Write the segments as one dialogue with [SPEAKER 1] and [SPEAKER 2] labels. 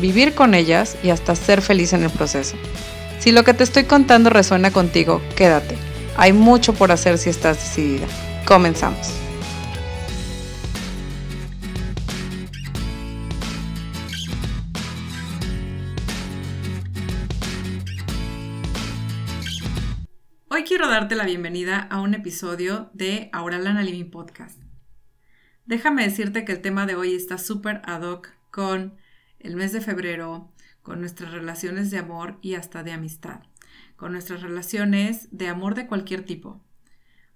[SPEAKER 1] vivir con ellas y hasta ser feliz en el proceso. Si lo que te estoy contando resuena contigo, quédate. Hay mucho por hacer si estás decidida. Comenzamos. Hoy quiero darte la bienvenida a un episodio de Auralana Living Podcast. Déjame decirte que el tema de hoy está súper ad hoc con el mes de febrero, con nuestras relaciones de amor y hasta de amistad, con nuestras relaciones de amor de cualquier tipo.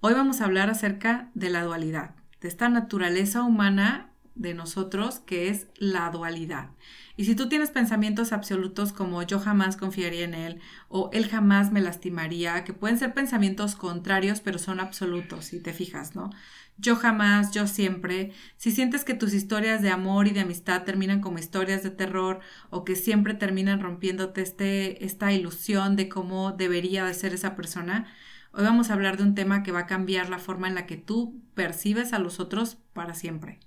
[SPEAKER 1] Hoy vamos a hablar acerca de la dualidad, de esta naturaleza humana de nosotros que es la dualidad. Y si tú tienes pensamientos absolutos como yo jamás confiaría en él o él jamás me lastimaría, que pueden ser pensamientos contrarios pero son absolutos, si te fijas, ¿no? yo jamás, yo siempre, si sientes que tus historias de amor y de amistad terminan como historias de terror o que siempre terminan rompiéndote este, esta ilusión de cómo debería de ser esa persona, hoy vamos a hablar de un tema que va a cambiar la forma en la que tú percibes a los otros para siempre.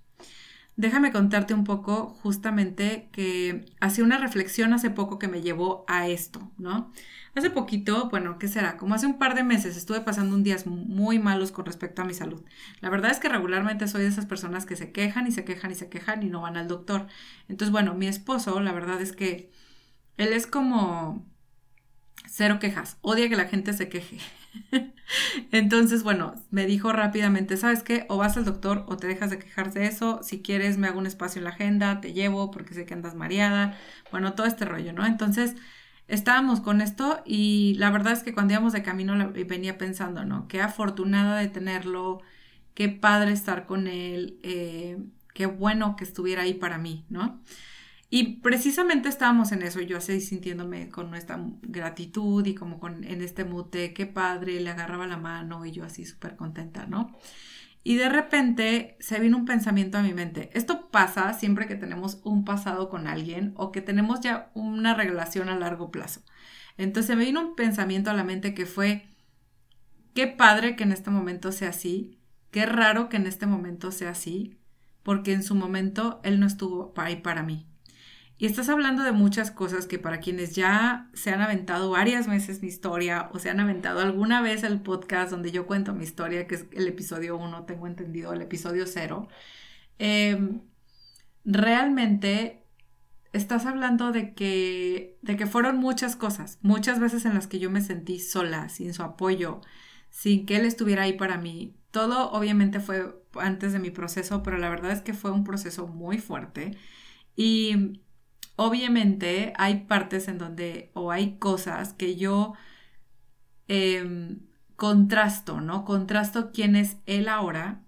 [SPEAKER 1] Déjame contarte un poco justamente que hacía una reflexión hace poco que me llevó a esto, ¿no? Hace poquito, bueno, ¿qué será? Como hace un par de meses estuve pasando un días muy malos con respecto a mi salud. La verdad es que regularmente soy de esas personas que se quejan y se quejan y se quejan y no van al doctor. Entonces, bueno, mi esposo, la verdad es que él es como cero quejas, odia que la gente se queje. Entonces, bueno, me dijo rápidamente, ¿sabes qué? O vas al doctor o te dejas de quejar de eso. Si quieres, me hago un espacio en la agenda, te llevo porque sé que andas mareada. Bueno, todo este rollo, ¿no? Entonces, estábamos con esto y la verdad es que cuando íbamos de camino venía pensando, ¿no? Qué afortunada de tenerlo, qué padre estar con él, eh, qué bueno que estuviera ahí para mí, ¿no? Y precisamente estábamos en eso, yo así sintiéndome con nuestra gratitud y como con, en este mute, qué padre, le agarraba la mano y yo así súper contenta, ¿no? Y de repente se vino un pensamiento a mi mente. Esto pasa siempre que tenemos un pasado con alguien o que tenemos ya una relación a largo plazo. Entonces me vino un pensamiento a la mente que fue, qué padre que en este momento sea así, qué raro que en este momento sea así, porque en su momento él no estuvo ahí para mí. Y estás hablando de muchas cosas que para quienes ya se han aventado varias veces mi historia o se han aventado alguna vez el podcast donde yo cuento mi historia, que es el episodio 1, tengo entendido, el episodio 0, em, realmente estás hablando de que, de que fueron muchas cosas, muchas veces en las que yo me sentí sola, sin su apoyo, sin que él estuviera ahí para mí. Todo obviamente fue antes de mi proceso, pero la verdad es que fue un proceso muy fuerte. Y obviamente hay partes en donde, o hay cosas que yo em, contrasto, ¿no? Contrasto quién es él ahora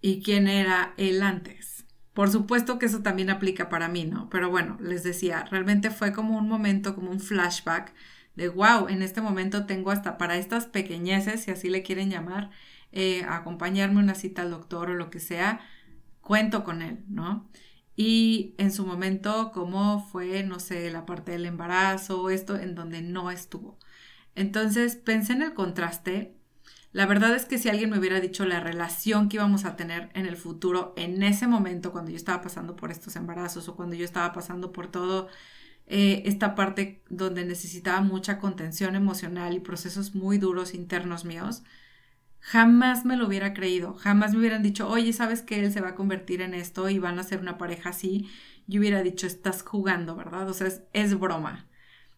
[SPEAKER 1] y quién era él antes. Por supuesto que eso también aplica para mí, ¿no? Pero bueno, les decía, realmente fue como un momento, como un flashback de, wow, en este momento tengo hasta para estas pequeñeces, si así le quieren llamar, eh, acompañarme una cita al doctor o lo que sea, cuento con él, ¿no? Y en su momento cómo fue, no sé, la parte del embarazo, esto en donde no estuvo. Entonces pensé en el contraste. La verdad es que si alguien me hubiera dicho la relación que íbamos a tener en el futuro, en ese momento, cuando yo estaba pasando por estos embarazos o cuando yo estaba pasando por todo eh, esta parte donde necesitaba mucha contención emocional y procesos muy duros internos míos, Jamás me lo hubiera creído, jamás me hubieran dicho, oye, ¿sabes que él se va a convertir en esto y van a ser una pareja así? Yo hubiera dicho, estás jugando, ¿verdad? O sea, es, broma.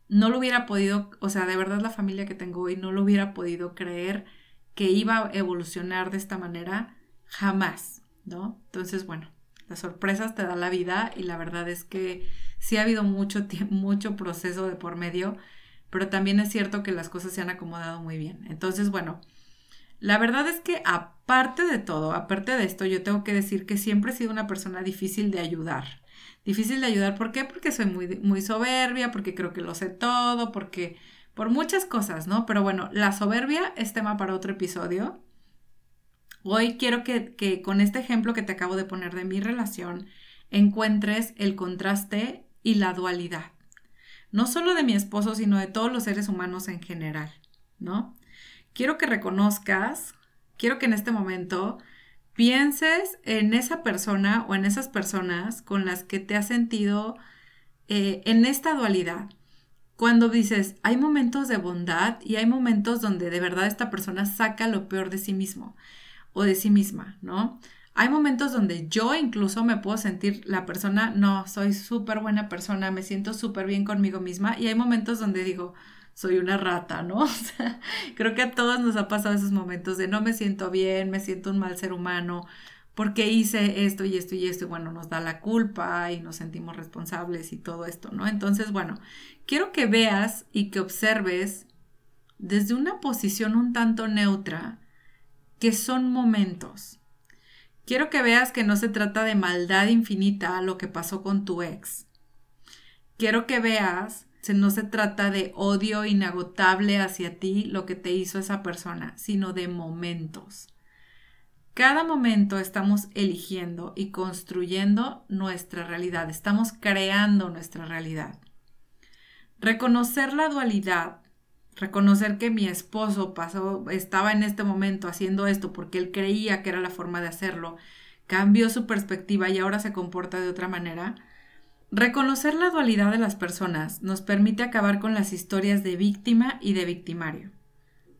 [SPEAKER 1] No lo hubiera podido, o sea, de verdad la familia que tengo hoy no lo hubiera podido creer que iba a evolucionar de esta manera, jamás, ¿no? Entonces, bueno, las sorpresas te da la vida y la verdad es que sí ha habido mucho, mucho proceso de por medio, pero también es cierto que las cosas se han acomodado muy bien. Entonces, bueno, La verdad es que aparte de todo, aparte de esto, yo tengo que decir que siempre he sido una persona difícil de ayudar. Difícil de ayudar, ¿por qué? Porque soy muy, muy soberbia, porque creo que lo sé todo, porque por muchas cosas, ¿no? Pero bueno, la soberbia es tema para otro episodio. Hoy quiero que, que con este ejemplo que te acabo de poner de mi relación, encuentres el contraste y la dualidad. No solo de mi esposo, sino de todos los seres humanos en general, ¿no? Quiero que reconozcas, quiero que en este momento pienses en esa persona o en esas personas con las que te has sentido eh, en esta dualidad. Cuando dices, hay momentos de bondad y hay momentos donde de verdad esta persona saca lo peor de sí mismo o de sí misma, ¿no? Hay momentos donde yo incluso me puedo sentir la persona, no, soy súper buena persona, me siento súper bien conmigo misma y hay momentos donde digo, soy una rata, ¿no? Creo que a todos nos ha pasado esos momentos de no me siento bien, me siento un mal ser humano, porque hice esto y esto y esto, y bueno, nos da la culpa y nos sentimos responsables y todo esto, ¿no? Entonces, bueno, quiero que veas y que observes desde una posición un tanto neutra que son momentos. Quiero que veas que no se trata de maldad infinita lo que pasó con tu ex. Quiero que veas no se trata de odio inagotable hacia ti, lo que te hizo esa persona, sino de momentos. Cada momento estamos eligiendo y construyendo nuestra realidad, estamos creando nuestra realidad. Reconocer la dualidad, reconocer que mi esposo pasó, estaba en este momento haciendo esto porque él creía que era la forma de hacerlo, cambió su perspectiva y ahora se comporta de otra manera, Reconocer la dualidad de las personas nos permite acabar con las historias de víctima y de victimario.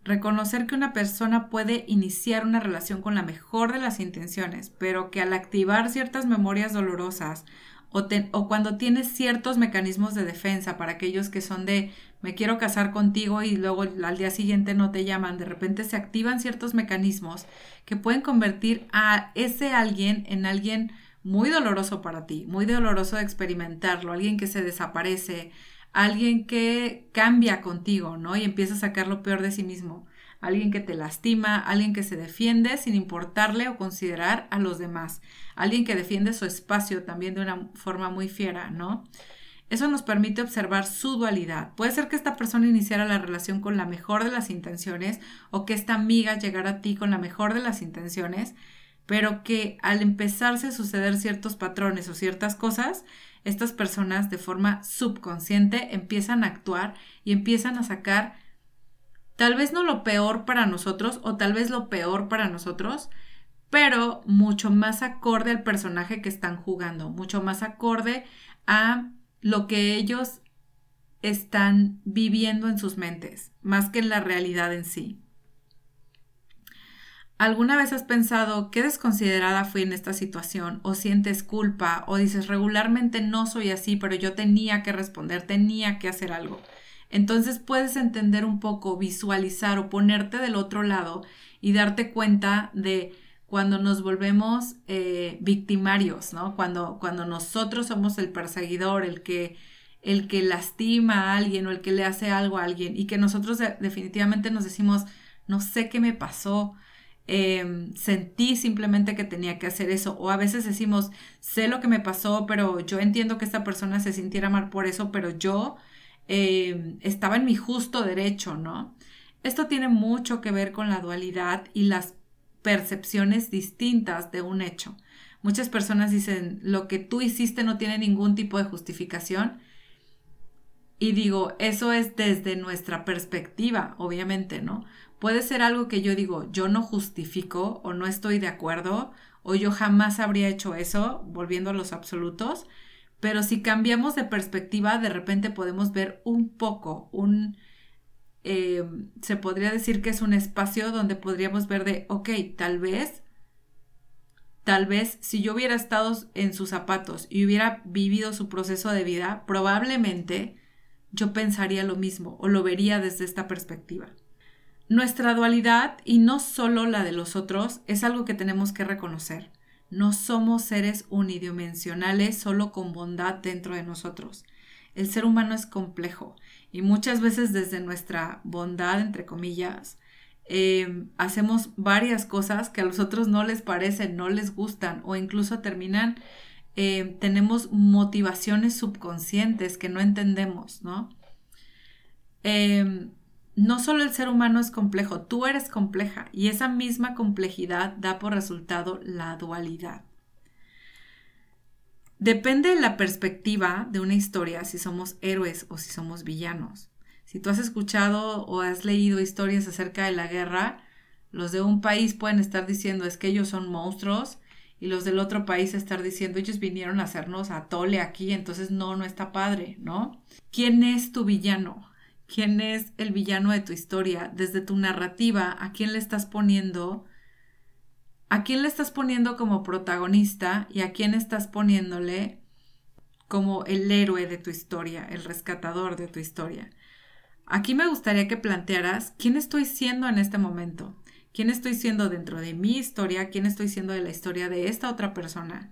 [SPEAKER 1] Reconocer que una persona puede iniciar una relación con la mejor de las intenciones, pero que al activar ciertas memorias dolorosas o, cuando tienes ciertos mecanismos de defensa para aquellos que son de me quiero casar contigo y luego al día siguiente no te llaman, de repente se activan ciertos mecanismos que pueden convertir a ese alguien en alguien muy doloroso para ti, muy doloroso de experimentarlo, alguien que se desaparece, alguien que cambia contigo, ¿no? Y empieza a sacar lo peor de sí mismo, alguien que te lastima, alguien que se defiende sin importarle o considerar a los demás, alguien que defiende su espacio también de una forma muy fiera, ¿no? Eso nos permite observar su dualidad. Puede ser que esta persona iniciara la relación con la mejor de las intenciones o que esta amiga llegara a ti con la mejor de las intenciones, pero que al empezarse a suceder ciertos patrones o ciertas cosas, estas personas de forma subconsciente empiezan a actuar y empiezan a sacar tal vez no lo peor para nosotros o tal vez lo peor para nosotros, pero mucho más acorde al personaje que están jugando, mucho más acorde a lo que ellos están viviendo en sus mentes, más que en la realidad en sí. ¿Alguna vez has pensado qué desconsiderada fui en esta situación? ¿O sientes culpa? ¿O dices regularmente no soy así, pero yo tenía que responder, tenía que hacer algo? Entonces puedes entender un poco, visualizar o ponerte del otro lado y darte cuenta de cuando nos volvemos eh, victimarios, ¿no? Cuando, cuando nosotros somos el perseguidor, el que, el que lastima a alguien o el que le hace algo a alguien y que nosotros definitivamente nos decimos, no sé qué me pasó, Em, sentí simplemente que tenía que hacer eso. O a veces decimos, sé lo que me pasó, pero yo entiendo que esta persona se sintiera mal por eso, pero yo em, estaba en mi justo derecho, ¿no? Esto tiene mucho que ver con la dualidad y las percepciones distintas de un hecho. Muchas personas dicen, lo que tú hiciste no tiene ningún tipo de justificación. Y digo, eso es desde nuestra perspectiva, obviamente, ¿no? Puede ser algo que yo digo, yo no justifico o no estoy de acuerdo o yo jamás habría hecho eso, volviendo a los absolutos, pero si cambiamos de perspectiva, de repente podemos ver un poco, un, eh, se podría decir que es un espacio donde podríamos ver de, ok, tal vez, tal vez si yo hubiera estado en sus zapatos y hubiera vivido su proceso de vida, probablemente yo pensaría lo mismo o lo vería desde esta perspectiva. Nuestra dualidad, y no solo la de los otros, es algo que tenemos que reconocer. No somos seres unidimensionales solo con bondad dentro de nosotros. El ser humano es complejo y muchas veces desde nuestra bondad, entre comillas, Em, hacemos varias cosas que a los otros no les parecen, no les gustan o incluso terminan, em, tenemos motivaciones subconscientes que no entendemos, ¿no? Em, no solo el ser humano es complejo, tú eres compleja y esa misma complejidad da por resultado la dualidad. Depende de la perspectiva de una historia si somos héroes o si somos villanos. Si tú has escuchado o has leído historias acerca de la guerra, los de un país pueden estar diciendo es que ellos son monstruos y los del otro país estar diciendo ellos vinieron a hacernos a tole aquí, entonces no, no está padre, ¿no? ¿Quién es tu villano? ¿Quién es el villano de tu historia? Desde tu narrativa, ¿a quién le estás poniendo? ¿A quién le estás poniendo como protagonista y a quién estás poniéndole como el héroe de tu historia, el rescatador de tu historia? Aquí me gustaría que plantearas quién estoy siendo en este momento, quién estoy siendo dentro de mi historia, quién estoy siendo de la historia de esta otra persona.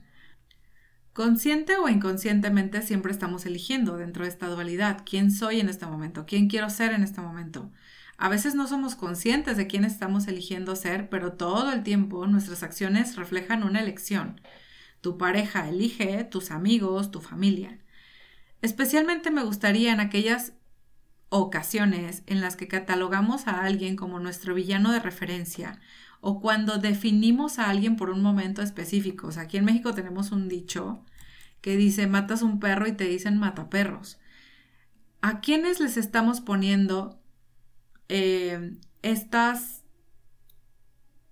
[SPEAKER 1] Consciente o inconscientemente siempre estamos eligiendo dentro de esta dualidad quién soy en este momento, quién quiero ser en este momento. A veces no somos conscientes de quién estamos eligiendo ser, pero todo el tiempo nuestras acciones reflejan una elección. Tu pareja elige, tus amigos, tu familia. Especialmente me gustaría en aquellas ocasiones en las que catalogamos a alguien como nuestro villano de referencia o cuando definimos a alguien por un momento específico. O sea, aquí en México tenemos un dicho que dice matas un perro y te dicen mata perros. ¿A quiénes les estamos poniendo eh, estas,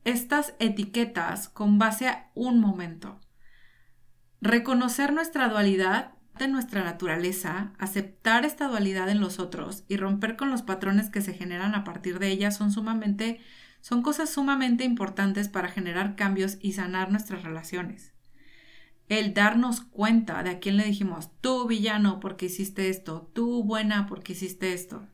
[SPEAKER 1] estas etiquetas con base a un momento? Reconocer nuestra dualidad de nuestra naturaleza, aceptar esta dualidad en los otros y romper con los patrones que se generan a partir de ella son sumamente, son cosas sumamente importantes para generar cambios y sanar nuestras relaciones. El darnos cuenta de a quién le dijimos, tú villano porque hiciste esto, tú buena porque hiciste esto.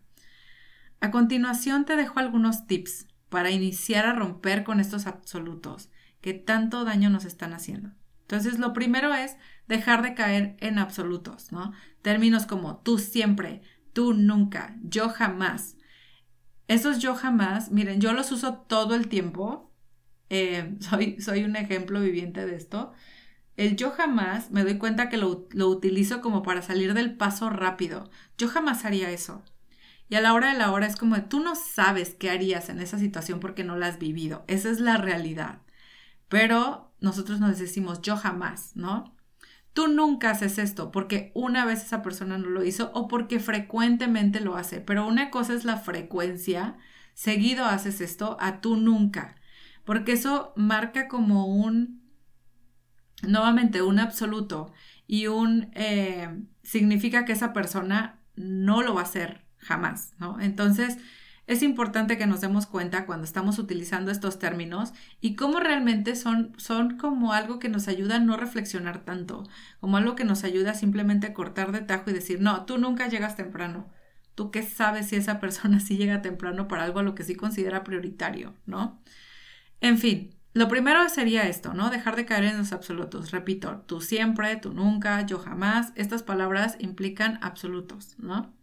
[SPEAKER 1] A continuación te dejo algunos tips para iniciar a romper con estos absolutos que tanto daño nos están haciendo. Entonces, lo primero es dejar de caer en absolutos, ¿no? Términos como tú siempre, tú nunca, yo jamás. Esos yo jamás, miren, yo los uso todo el tiempo. Eh, soy, soy un ejemplo viviente de esto. El yo jamás me doy cuenta que lo, lo utilizo como para salir del paso rápido. Yo jamás haría eso. Y a la hora de la hora es como tú no sabes qué harías en esa situación porque no la has vivido. Esa es la realidad. Pero nosotros nos decimos yo jamás, ¿no? Tú nunca haces esto porque una vez esa persona no lo hizo o porque frecuentemente lo hace, pero una cosa es la frecuencia, seguido haces esto, a tú nunca, porque eso marca como un, nuevamente, un absoluto y un, eh, significa que esa persona no lo va a hacer jamás, ¿no? Entonces, es importante que nos demos cuenta cuando estamos utilizando estos términos y cómo realmente son, son como algo que nos ayuda a no reflexionar tanto, como algo que nos ayuda a simplemente cortar de tajo y decir, no, tú nunca llegas temprano. ¿Tú qué sabes si esa persona sí llega temprano para algo a lo que sí considera prioritario, ¿no? En fin, lo primero sería esto, ¿no? Dejar de caer en los absolutos. Repito, tú siempre, tú nunca, yo jamás. Estas palabras implican absolutos, ¿no?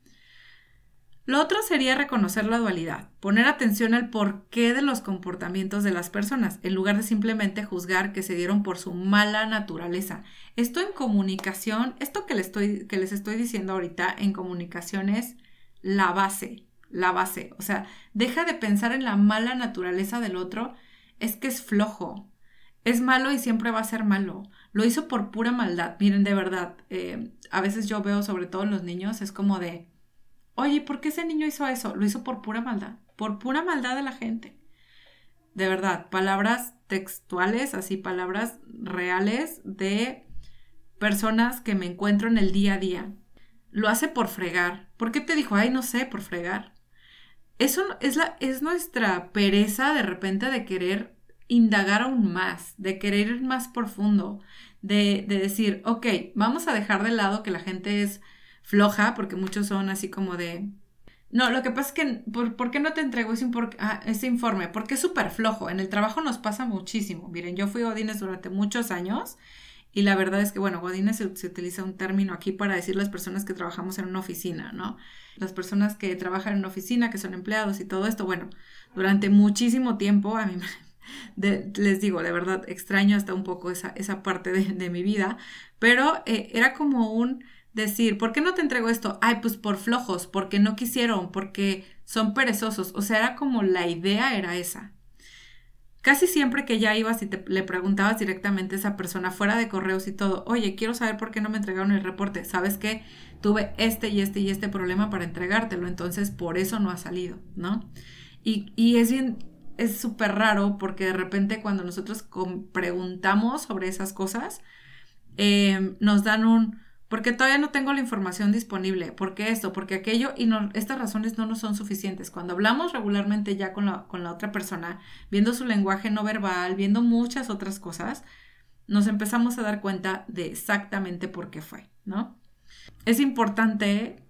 [SPEAKER 1] Lo otro sería reconocer la dualidad, poner atención al porqué de los comportamientos de las personas, en lugar de simplemente juzgar que se dieron por su mala naturaleza. Esto en comunicación, esto que les estoy, que les estoy diciendo ahorita en comunicación es la base, la base. O sea, deja de pensar en la mala naturaleza del otro, es que es flojo, es malo y siempre va a ser malo. Lo hizo por pura maldad. Miren, de verdad, eh, a veces yo veo, sobre todo en los niños, es como de Oye, ¿por qué ese niño hizo eso? Lo hizo por pura maldad, por pura maldad de la gente. De verdad, palabras textuales, así palabras reales de personas que me encuentro en el día a día. Lo hace por fregar. ¿Por qué te dijo, ay, no sé, por fregar? Eso es, la, es nuestra pereza de repente de querer indagar aún más, de querer ir más profundo, de, de decir, ok, vamos a dejar de lado que la gente es floja, porque muchos son así como de... No, lo que pasa es que, ¿por, qué no te entrego ese, ah, ese informe? Porque es súper flojo. En el trabajo nos pasa muchísimo. Miren, yo fui Odines durante muchos años Y la verdad es que, bueno, Godines se, utiliza un término aquí para decir las personas que trabajamos en una oficina, ¿no? Las personas que trabajan en una oficina, que son empleados y todo esto, bueno, durante muchísimo tiempo a mí les digo, de verdad, extraño hasta un poco esa, esa parte de, mi vida, pero eh, era como un decir, ¿por qué no te entrego esto? Ay, pues por flojos, porque no quisieron, porque son perezosos. O sea, era como la idea era esa. Casi siempre que ya ibas y te, le preguntabas directamente a esa persona fuera de correos y todo, oye, quiero saber por qué no me entregaron el reporte. ¿Sabes qué? Tuve este y este y este problema para entregártelo, entonces por eso no ha salido, ¿no? Y, y es bien, es súper raro porque de repente cuando nosotros preguntamos sobre esas cosas, eh, nos dan un, porque todavía no tengo la información disponible, porque esto, porque aquello, y estas razones no nos son suficientes. Cuando hablamos regularmente ya con la, con la otra persona, viendo su lenguaje no verbal, viendo muchas otras cosas, nos empezamos a dar cuenta de exactamente por qué fue, ¿no? Es importante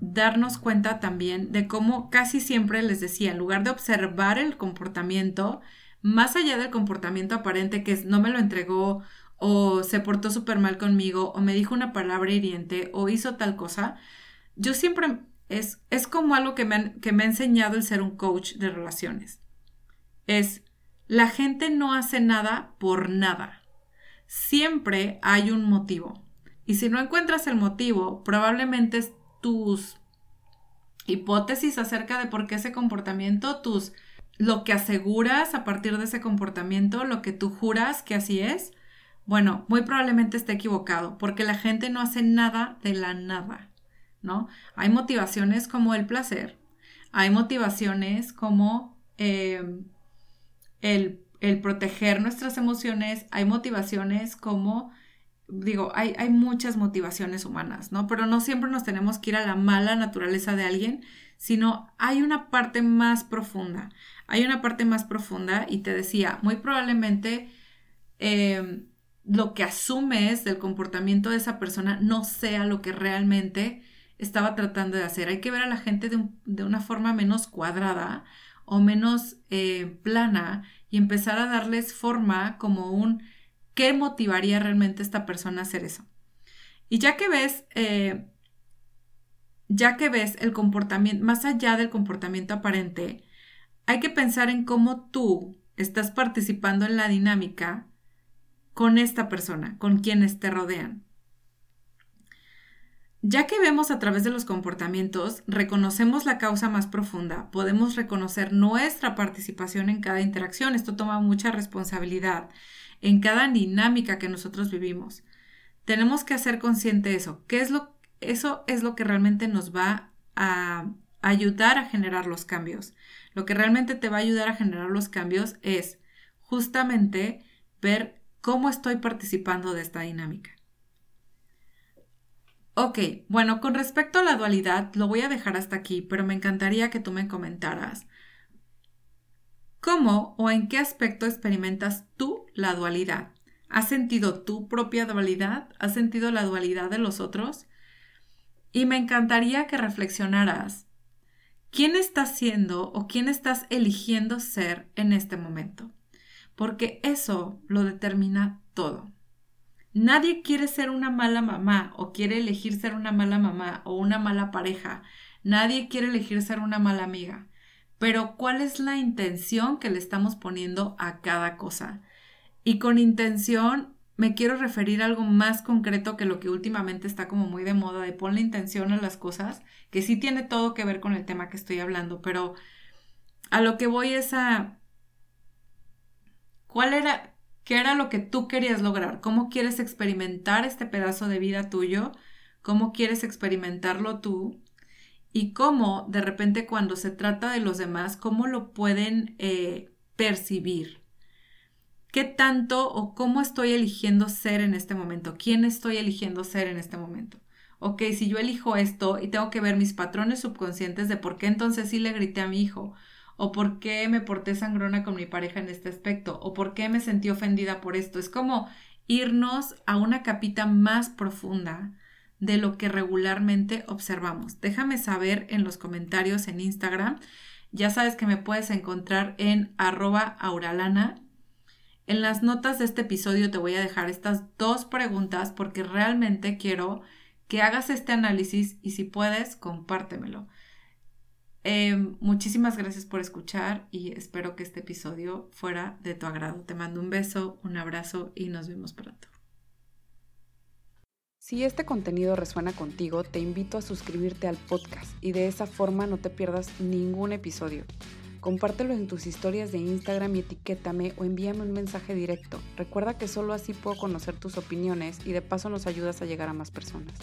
[SPEAKER 1] darnos cuenta también de cómo casi siempre les decía, en lugar de observar el comportamiento, más allá del comportamiento aparente que es no me lo entregó o se portó súper mal conmigo o me dijo una palabra hiriente o hizo tal cosa, yo siempre es, es como algo que me, que me ha enseñado el ser un coach de relaciones. Es, la gente no hace nada por nada. Siempre hay un motivo. Y si no encuentras el motivo, probablemente tus hipótesis acerca de por qué ese comportamiento, tus lo que aseguras a partir de ese comportamiento, lo que tú juras que así es, bueno, muy probablemente esté equivocado, porque la gente no hace nada de la nada, ¿no? Hay motivaciones como el placer, hay motivaciones como em, el, el proteger nuestras emociones, hay motivaciones como digo, hay, hay, muchas motivaciones humanas, ¿no? Pero no siempre nos tenemos que ir a la mala naturaleza de alguien, sino hay una parte más profunda. Hay una parte más profunda y te decía, muy probablemente em, lo que asumes del comportamiento de esa persona no sea lo que realmente estaba tratando de hacer. Hay que ver a la gente de, una forma menos cuadrada o menos eh, plana y empezar a darles forma como un ¿Qué motivaría realmente a esta persona a hacer eso? Y ya que ves, eh, ya que ves el comportamiento, más allá del comportamiento aparente, hay que pensar en cómo tú estás participando en la dinámica con esta persona, con quienes te rodean. Ya que vemos a través de los comportamientos, reconocemos la causa más profunda, podemos reconocer nuestra participación en cada interacción. Esto toma mucha responsabilidad en cada dinámica que nosotros vivimos. Tenemos que hacer consciente eso. ¿Qué es lo, eso es lo que realmente nos va a ayudar a generar los cambios. Lo que realmente te va a ayudar a generar los cambios es justamente ver cómo estoy participando de esta dinámica. Ok, bueno, con respecto a la dualidad, lo voy a dejar hasta aquí, pero me encantaría que tú me comentaras ¿Cómo o en qué aspecto experimentas tú la dualidad? ¿Has sentido tu propia dualidad? ¿Has sentido la dualidad de los otros? Y me encantaría que reflexionaras quién estás siendo o quién estás eligiendo ser en este momento, porque eso lo determina todo. Nadie quiere ser una mala mamá o quiere elegir ser una mala mamá o una mala pareja. Nadie quiere elegir ser una mala amiga pero ¿cuál es la intención que le estamos poniendo a cada cosa? Y con intención me quiero referir a algo más concreto que lo que últimamente está como muy de moda, de ponle intención a las cosas, que sí tiene todo que ver con el tema que estoy hablando, pero a lo que voy es a... ¿Cuál era, qué era lo que tú querías lograr? ¿Cómo quieres experimentar este pedazo de vida tuyo? ¿Cómo quieres experimentarlo tú? y cómo de repente cuando se trata de los demás, cómo lo pueden eh, percibir. ¿Qué tanto o cómo estoy eligiendo ser en este momento? ¿Quién estoy eligiendo ser en este momento? Ok, si yo elijo esto y tengo que ver mis patrones subconscientes de por qué entonces sí le grité a mi hijo, o por qué me porté sangrona con mi pareja en este aspecto, o por qué me sentí ofendida por esto. Es como irnos a una capita más profunda de lo que regularmente observamos. Déjame saber en los comentarios en Instagram. Ya sabes que me puedes encontrar en arroba auralana En las notas de este episodio te voy a dejar estas dos preguntas porque realmente quiero que hagas este análisis y si puedes, compártemelo. Em, muchísimas gracias por escuchar y espero que este episodio fuera de tu agrado. Te mando un beso, un abrazo y nos vemos pronto.
[SPEAKER 2] Si este contenido resuena contigo, te invito a suscribirte al podcast y de esa forma no te pierdas ningún episodio. Compártelo en tus historias de Instagram y etiquétame o envíame un mensaje directo. Recuerda que solo así puedo conocer tus opiniones y de paso nos ayudas a llegar a más personas.